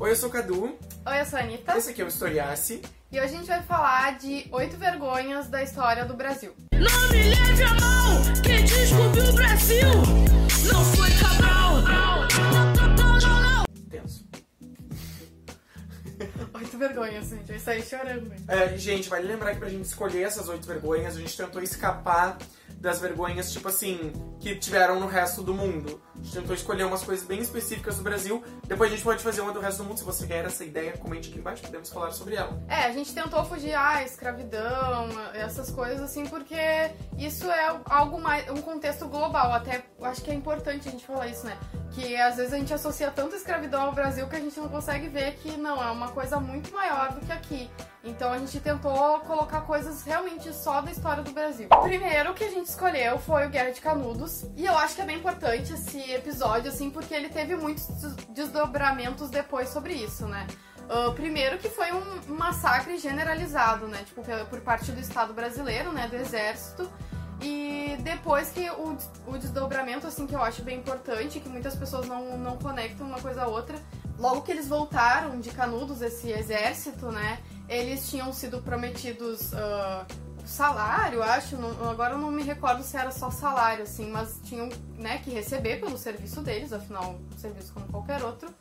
Oi, eu sou o Cadu. Oi, eu sou a Anitta. Esse aqui é o Historiasse. E hoje a gente vai falar de oito vergonhas da história do Brasil. Não me leve a mão, quem descobriu o Brasil não foi Cabral. Não, não, não, não, não. Tenso. Oito vergonhas, gente. Vai sair chorando. É, gente, vale lembrar que pra gente escolher essas oito vergonhas, a gente tentou escapar das vergonhas, tipo assim, que tiveram no resto do mundo. A gente tentou escolher umas coisas bem específicas do Brasil. Depois a gente pode fazer uma do resto do mundo. Se você quer essa ideia, comente aqui embaixo, podemos falar sobre ela. É, a gente tentou fugir, ah, escravidão, essas coisas assim, porque isso é algo mais, um contexto global. Até acho que é importante a gente falar isso, né? Que às vezes a gente associa tanto escravidão ao Brasil que a gente não consegue ver que não, é uma coisa muito maior do que aqui. Então a gente tentou colocar coisas realmente só da história do Brasil. O primeiro que a gente escolheu foi o Guerra de Canudos. E eu acho que é bem importante esse episódio, assim, porque ele teve muitos des- desdobramentos depois sobre isso, né? Uh, primeiro que foi um massacre generalizado, né? Tipo, por parte do Estado brasileiro, né? Do Exército. E depois que o, o desdobramento, assim, que eu acho bem importante, que muitas pessoas não, não conectam uma coisa a outra. Logo que eles voltaram de Canudos, esse exército, né? Eles tinham sido prometidos ah, salário, acho. não- agora eu não me recordo se era só salário, assim, mas tinham né, que receber pelo serviço deles, afinal, um serviço como qualquer outro.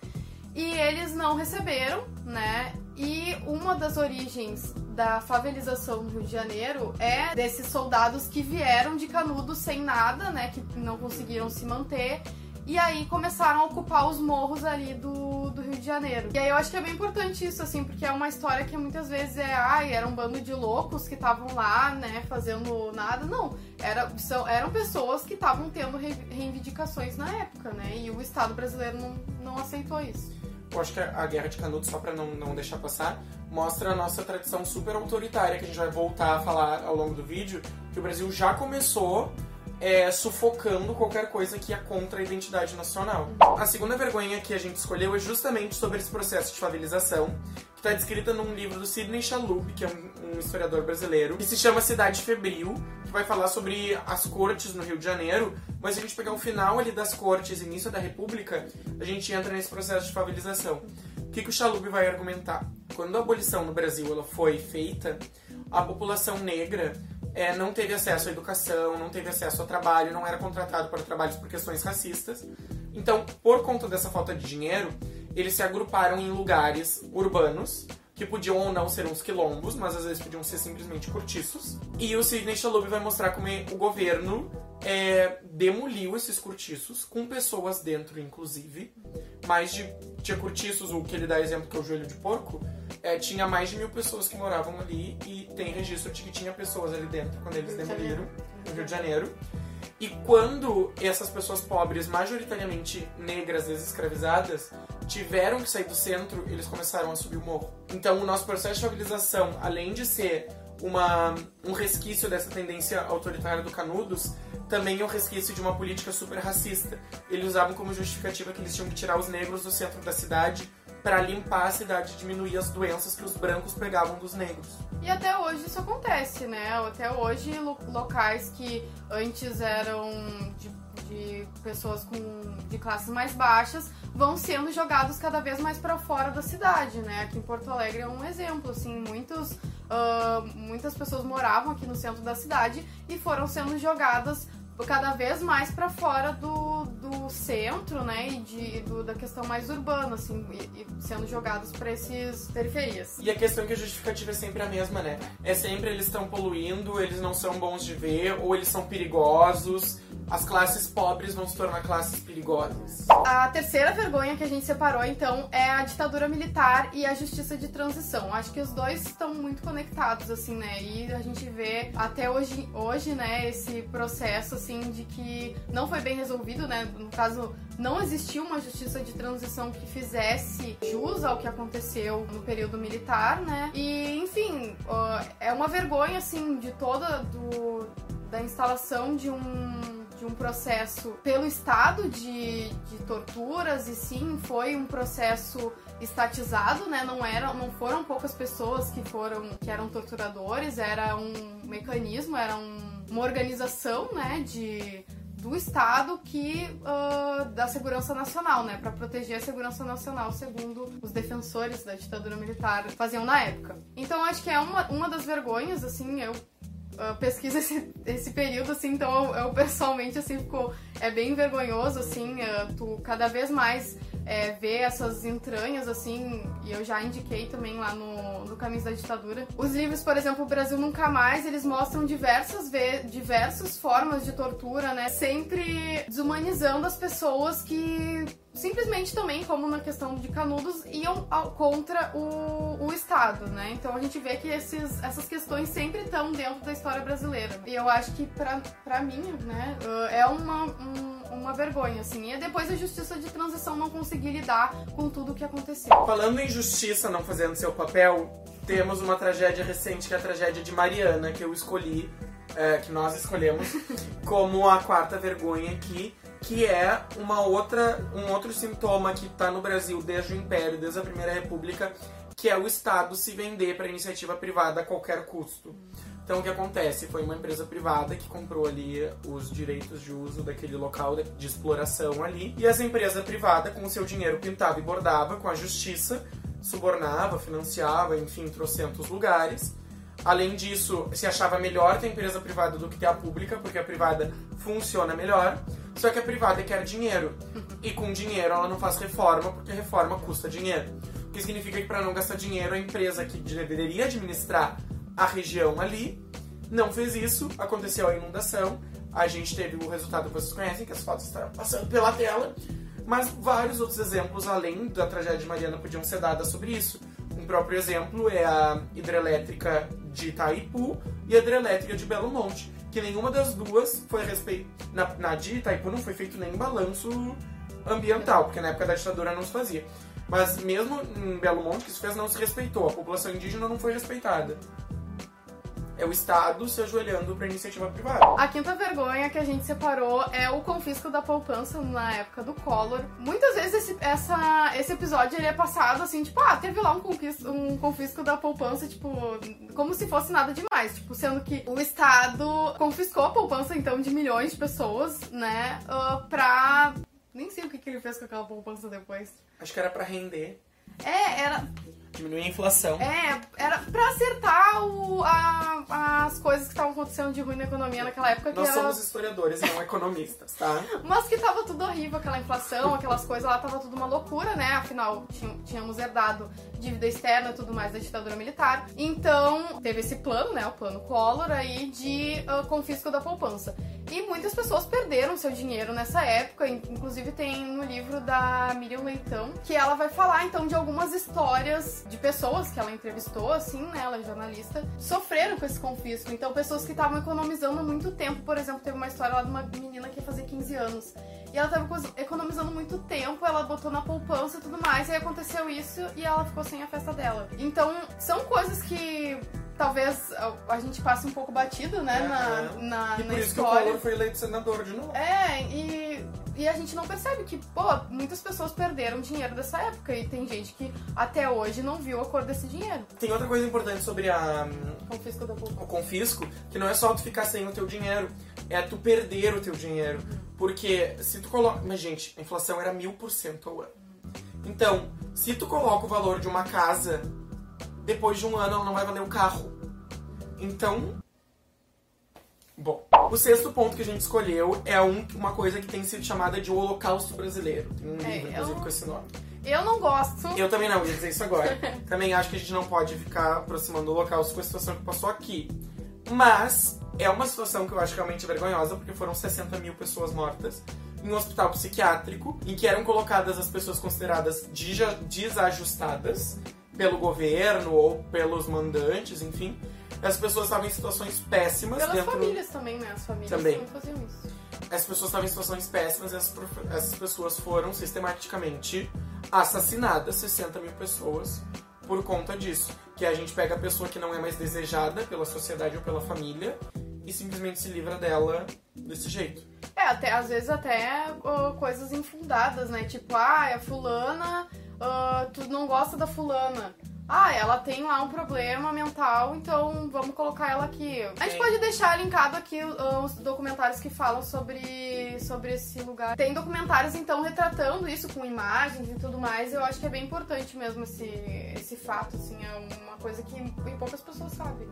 E eles não receberam, né? E uma das origens da favelização do Rio de Janeiro é desses soldados que vieram de Canudos sem nada, né? Que não conseguiram se manter. E aí começaram a ocupar os morros ali do, do Rio de Janeiro. E aí eu acho que é bem importante isso, assim, porque é uma história que muitas vezes é, ai, era um bando de loucos que estavam lá, né, fazendo nada. Não, era, são, eram pessoas que estavam tendo re- reivindicações na época, né? E o Estado brasileiro não, não aceitou isso. Eu acho que a a Guerra de Canudos, só pra não, não deixar passar, mostra a nossa tradição super autoritária, que a gente vai voltar a falar ao longo do vídeo, que o Brasil já começou é, sufocando qualquer coisa que é contra a identidade nacional. A segunda vergonha que a gente escolheu é justamente sobre esse processo de favelização, que está descrita num livro do Sidney Chalhoub, que é um, um historiador brasileiro, que se chama Cidade Febril, que vai falar sobre as cortes no Rio de Janeiro, mas se a gente pegar o final ali das cortes, início da República, a gente entra nesse processo de favelização. O que, que o Chalhoub vai argumentar? Quando a abolição no Brasil ela foi feita, a população negra é, não teve acesso à educação, não teve acesso ao trabalho, não era contratado para trabalhos por questões racistas. Então, por conta dessa falta de dinheiro, eles se agruparam em lugares urbanos, que podiam ou não ser uns quilombos, mas às vezes podiam ser simplesmente cortiços. E o Sidney Chalhoub vai mostrar como o governo é, demoliu esses cortiços, com pessoas dentro, inclusive. Mais de. Tinha cortiços, o que ele dá exemplo que é o joelho de porco, é, tinha mais de mil pessoas que moravam ali e tem registro de que tinha pessoas ali dentro quando eles demoliram Janeiro. no Rio de Janeiro. E quando essas pessoas pobres, majoritariamente negras, ex-escravizadas, tiveram que sair do centro, eles começaram a subir o morro. Então, o nosso processo de favelização, além de ser uma, um resquício dessa tendência autoritária do Canudos, também é um resquício de uma política super racista. Eles usavam como justificativa que eles tinham que tirar os negros do centro da cidade para limpar a cidade e diminuir as doenças que os brancos pegavam dos negros. E até hoje isso acontece, né? Até hoje, lo- locais que antes eram de, de pessoas com, de classes mais baixas vão sendo jogados cada vez mais para fora da cidade, né? Aqui em Porto Alegre é um exemplo, assim, muitos, ah, muitas pessoas moravam aqui no centro da cidade e foram sendo jogadas cada vez mais para fora do, do centro, né, e de, do- da questão mais urbana, assim, e, e sendo jogados para esses periferias. E a questão que a justificativa é sempre a mesma, né? É sempre eles estão poluindo, eles não são bons de ver, ou eles são perigosos. As classes pobres vão se tornar classes perigosas. A terceira vergonha que a gente separou, então, é a ditadura militar e a justiça de transição. Acho que os dois estão muito conectados, assim, né? E a gente vê até hoje, hoje, né, esse processo, assim, de que não foi bem resolvido, né? No caso, não existiu uma justiça de transição que fizesse jus ao que aconteceu no período militar, né? E, enfim, é uma vergonha, assim, de toda do, da instalação de um de um processo pelo Estado de, de torturas e sim foi um processo estatizado, né? Não eram, não foram poucas pessoas que foram que eram torturadores, era um mecanismo, era um- uma organização, né? De do Estado que uh, da segurança nacional, né, para proteger a segurança nacional, segundo os defensores da ditadura militar faziam na época. Então acho que é uma, uma das vergonhas, assim, eu pesquiso esse, esse período, assim, então eu, eu, pessoalmente, assim, ficou, é bem vergonhoso, assim, uh, tu cada vez mais é, ver essas entranhas, assim, e eu já indiquei também lá no, no Caminhos da Ditadura. Os livros, por exemplo, O Brasil Nunca Mais, eles mostram diversas, diversas formas de tortura, né? Sempre desumanizando as pessoas que simplesmente também, como na questão de Canudos, iam ao, contra o, o Estado, né? Então a gente vê que esses, essas questões sempre estão dentro da história brasileira. E eu acho que pra, pra mim, né, é uma, um, uma vergonha, assim. E depois a justiça de transição não conseguir lidar com tudo o que aconteceu. Falando em justiça não fazendo seu papel, temos uma tragédia recente que é a tragédia de Mariana, que eu escolhi, é, que nós escolhemos, como a quarta vergonha aqui que é uma outra, um outro sintoma que está no Brasil desde o Império, desde a Primeira República, que é o Estado se vender para iniciativa privada a qualquer custo. Então o que acontece? Foi uma empresa privada que comprou ali os direitos de uso daquele local de exploração ali, e essa empresa privada, com o seu dinheiro, pintava e bordava com a justiça, subornava, financiava, enfim, trocentos lugares. Além disso, se achava melhor ter empresa privada do que ter a pública, porque a privada funciona melhor. Só que a privada quer dinheiro. E com dinheiro ela não faz reforma, porque reforma custa dinheiro. O que significa que para não gastar dinheiro, a empresa que deveria administrar a região ali não fez isso, aconteceu a inundação. A gente teve o resultado que vocês conhecem, que as fotos estão passando pela tela. Mas vários outros exemplos, além da tragédia de Mariana, podiam ser dadas sobre isso. Um próprio exemplo é a hidrelétrica de Itaipu e a hidrelétrica de Belo Monte, que nenhuma das duas foi respeito. Na, na de Itaipu não foi feito nem balanço ambiental, porque na época da ditadura não se fazia. Mas mesmo em Belo Monte, que se fez, não se respeitou. A população indígena não foi respeitada é o Estado se ajoelhando para iniciativa privada. A quinta vergonha que a gente separou é o confisco da poupança na época do Collor. Muitas vezes esse, essa, esse episódio ele é passado assim, tipo, ah, teve lá um confisco, um confisco da poupança, tipo, como se fosse nada demais. Tipo, sendo que o Estado confiscou a poupança, então, de milhões de pessoas, né, uh, pra... Nem sei o que, que ele fez com aquela poupança depois. Acho que era para render. É, era diminuir a inflação. É, era pra acertar o, a, as coisas que estavam acontecendo de ruim na economia naquela época. Nós era... somos historiadores, não economistas, tá? Mas que tava tudo horrível, aquela inflação, aquelas coisas lá, tava tudo uma loucura, né? Afinal, tínhamos herdado dívida externa e tudo mais da ditadura militar. Então, teve esse plano, né? O plano Collor aí de uh, confisco da poupança. E muitas pessoas perderam seu dinheiro nessa época, inclusive tem no livro da Miriam Leitão, que ela vai falar então de algumas histórias de pessoas que ela entrevistou, assim, né, ela é jornalista, sofreram com esse confisco. Então, pessoas que estavam economizando muito tempo, por exemplo, teve uma história lá de uma menina que ia fazer 15 anos. E ela tava economizando muito tempo, ela botou na poupança e tudo mais, e aí aconteceu isso e ela ficou sem a festa dela. Então, são coisas que talvez a gente passe um pouco batido, né, é, na, é. na, e na por isso que o Collor foi eleito senador de novo. É, e, e a gente não percebe que, pô, muitas pessoas perderam dinheiro dessa época e tem gente que até hoje não viu a cor desse dinheiro. Tem outra coisa importante sobre a... Confisco da poupança. O confisco, que não é só tu ficar sem o teu dinheiro, é tu perder o teu dinheiro. Porque se tu coloca... Mas, gente, a inflação era mil por cento ao ano. Então, se tu coloca o valor de uma casa, depois de um ano ela não vai valer o carro. Então. Bom, o sexto ponto que a gente escolheu é um, uma coisa que tem sido chamada de Holocausto Brasileiro. Tem um É, livro, inclusive, eu- com esse nome. Eu não gosto. Eu também não, ia dizer isso agora. também acho que a gente não pode ficar aproximando do Holocausto com a situação que passou aqui. Mas é uma situação que eu acho realmente vergonhosa, porque foram 60 mil pessoas mortas em um hospital psiquiátrico, em que eram colocadas as pessoas consideradas desajustadas pelo governo ou pelos mandantes, enfim. As pessoas estavam em situações péssimas Pelas dentro famílias também, né? As famílias Também. faziam isso. as pessoas estavam em situações péssimas e essas, essas pessoas foram sistematicamente assassinadas, 60 mil pessoas, por conta disso. Que a gente pega a pessoa que não é mais desejada pela sociedade ou pela família e simplesmente se livra dela desse jeito. É, até, às vezes até ó, coisas infundadas, né? Tipo, ah, a fulana, ah, tu não gosta da fulana. ah, ela tem lá um problema mental, então vamos colocar ela aqui. A gente Sim. pode deixar linkado aqui uh, os documentários que falam sobre, sobre esse lugar. Tem documentários, então, retratando isso com imagens e tudo mais. Eu acho que é bem importante mesmo esse, esse fato, assim, é uma coisa que poucas pessoas sabem.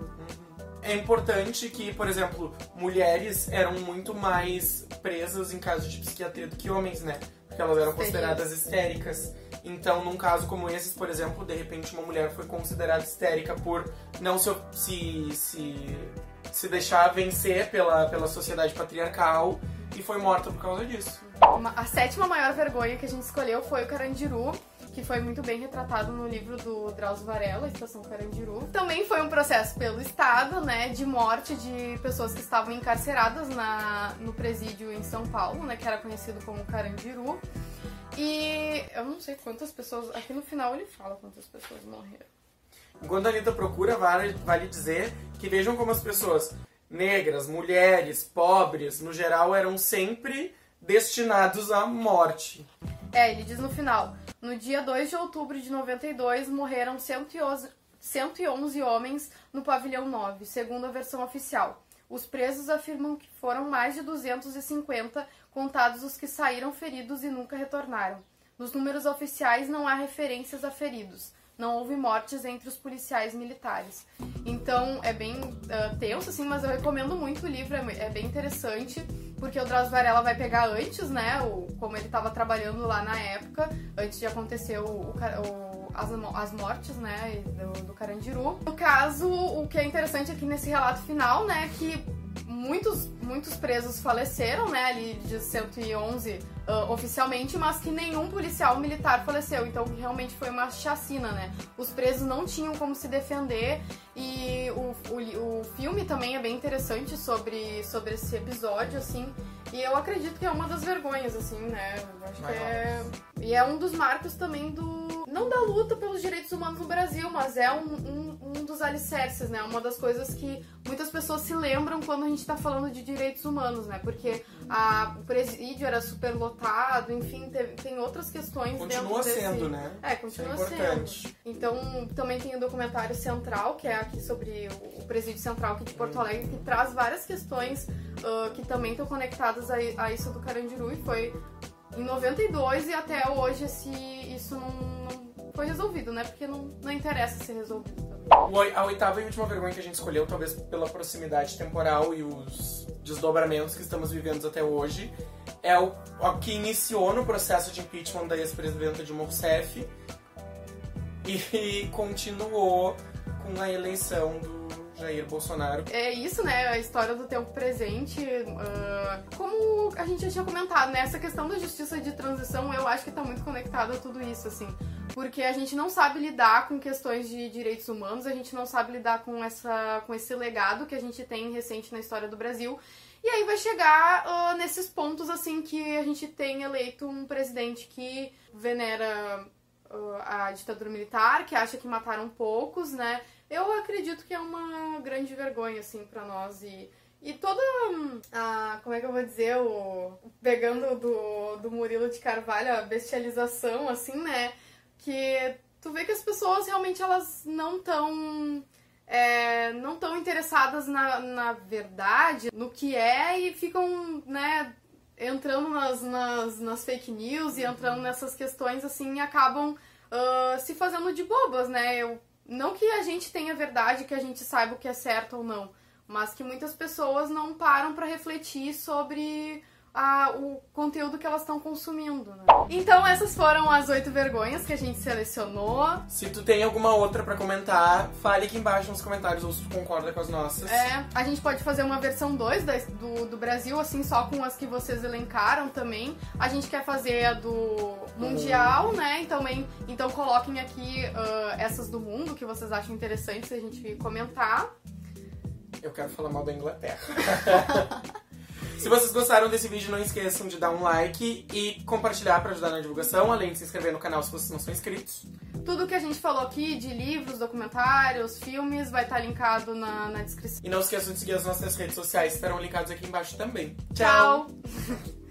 É importante que, por exemplo, mulheres eram muito mais presas em casos de psiquiatria do que homens, né? Porque elas eram consideradas histéricas. Então, num caso como esses, por exemplo, de repente uma mulher foi considerada histérica por não se, se, se, se deixar vencer pela, pela sociedade patriarcal e foi morta por causa disso. A sétima maior vergonha que a gente escolheu foi o Carandiru, que foi muito bem retratado no livro do Drauzio Varela, Estação Carandiru. Também foi um processo pelo Estado, né, de morte de pessoas que estavam encarceradas na, no presídio em São Paulo, né, que era conhecido como Carandiru. E eu não sei quantas pessoas, aqui no final ele fala quantas pessoas morreram. Enquanto a Anitta procura, vale, vale dizer que vejam como as pessoas negras, mulheres, pobres, no geral, eram sempre destinados à morte. É, ele diz no final: no dia 2 de outubro de 92 morreram 111, 111 homens no pavilhão 9, segundo a versão oficial. Os presos afirmam que foram mais de 250, contados os que saíram feridos e nunca retornaram. Nos números oficiais não há referências a feridos. Não houve mortes entre os policiais militares. Então é bem ah, tenso, assim, mas eu recomendo muito o livro, é, é bem interessante, porque o Drauzio Varela vai pegar antes, né, o, como ele estava trabalhando lá na época, antes de acontecer o, o as, as mortes, né, do, do Carandiru. No caso, o que é interessante aqui nesse relato final, né, que muitos, muitos presos faleceram, né, ali de 111 ah, oficialmente, mas que nenhum policial militar faleceu. Então, realmente foi uma chacina, né? Os presos não tinham como se defender e o, o, o filme também é bem interessante sobre, sobre esse episódio, assim. E eu acredito que é uma das vergonhas, assim, né? Eu acho que é... E é um dos marcos também do... Não da luta pelos direitos humanos no Brasil, mas é um, um, um dos alicerces, né? Uma das coisas que muitas pessoas se lembram quando a gente tá falando de direitos humanos, né? Porque a, o presídio era super lotado, enfim, teve- tem outras questões Continua dentro desse... sendo, né? É, continua é sendo. Então, também tem o documentário Central, que é aqui sobre o presídio central aqui de Porto Alegre, que traz várias questões ah, que também estão conectadas a, a isso do Carandiru e foi em 92 e até hoje esse, isso não, não foi resolvido, né? Porque não, não interessa ser resolvido. A oitava e última vergonha que a gente escolheu, talvez pela proximidade temporal e os desdobramentos que estamos vivendo até hoje, é o, o que iniciou no processo de impeachment da ex-presidenta Dilma Rousseff e continuou com a eleição do Jair Bolsonaro. É isso, né? A história do tempo presente. ah, como a gente já tinha comentado, né? Essa questão da justiça de transição, eu acho que tá muito conectada a tudo isso, assim. Porque a gente não sabe lidar com questões de direitos humanos, a gente não sabe lidar com, essa, com esse legado que a gente tem recente na história do Brasil. E aí vai chegar ah, nesses pontos, assim, que a gente tem eleito um presidente que venera ah, a ditadura militar, que acha que mataram poucos, né? Eu acredito que é uma grande vergonha, assim, pra nós. E, e toda a. Como é que eu vou dizer? O, pegando do, do Murilo de Carvalho, a bestialização, assim, né? Que tu vê que as pessoas realmente elas não estão. não estão interessadas na, na verdade, no que é, e ficam, né, entrando nas, nas, nas fake news e entrando nessas questões assim e acabam ah, se fazendo de bobas, né? Eu, não que a gente tenha verdade, que a gente saiba o que é certo ou não, mas que muitas pessoas não param pra refletir sobre a- o conteúdo que elas estão consumindo, né? Então essas foram as oito vergonhas que a gente selecionou. Se tu tem alguma outra pra comentar, fale aqui embaixo nos comentários ou se tu concorda com as nossas. É, a gente pode fazer uma versão 2 do, do Brasil, assim, só com as que vocês elencaram também. A gente quer fazer a do Mundial, né? Então, também, então coloquem aqui ah, essas do mundo que vocês acham interessantes a gente comentar. Eu quero falar mal da Inglaterra. Se vocês gostaram desse vídeo, não esqueçam de dar um like e compartilhar pra ajudar na divulgação, além de se inscrever no canal se vocês não são inscritos. Tudo que a gente falou aqui de livros, documentários, filmes, vai estar linkado na, na descrição. E não esqueçam de seguir as nossas redes sociais, estarão linkados aqui embaixo também. Tchau.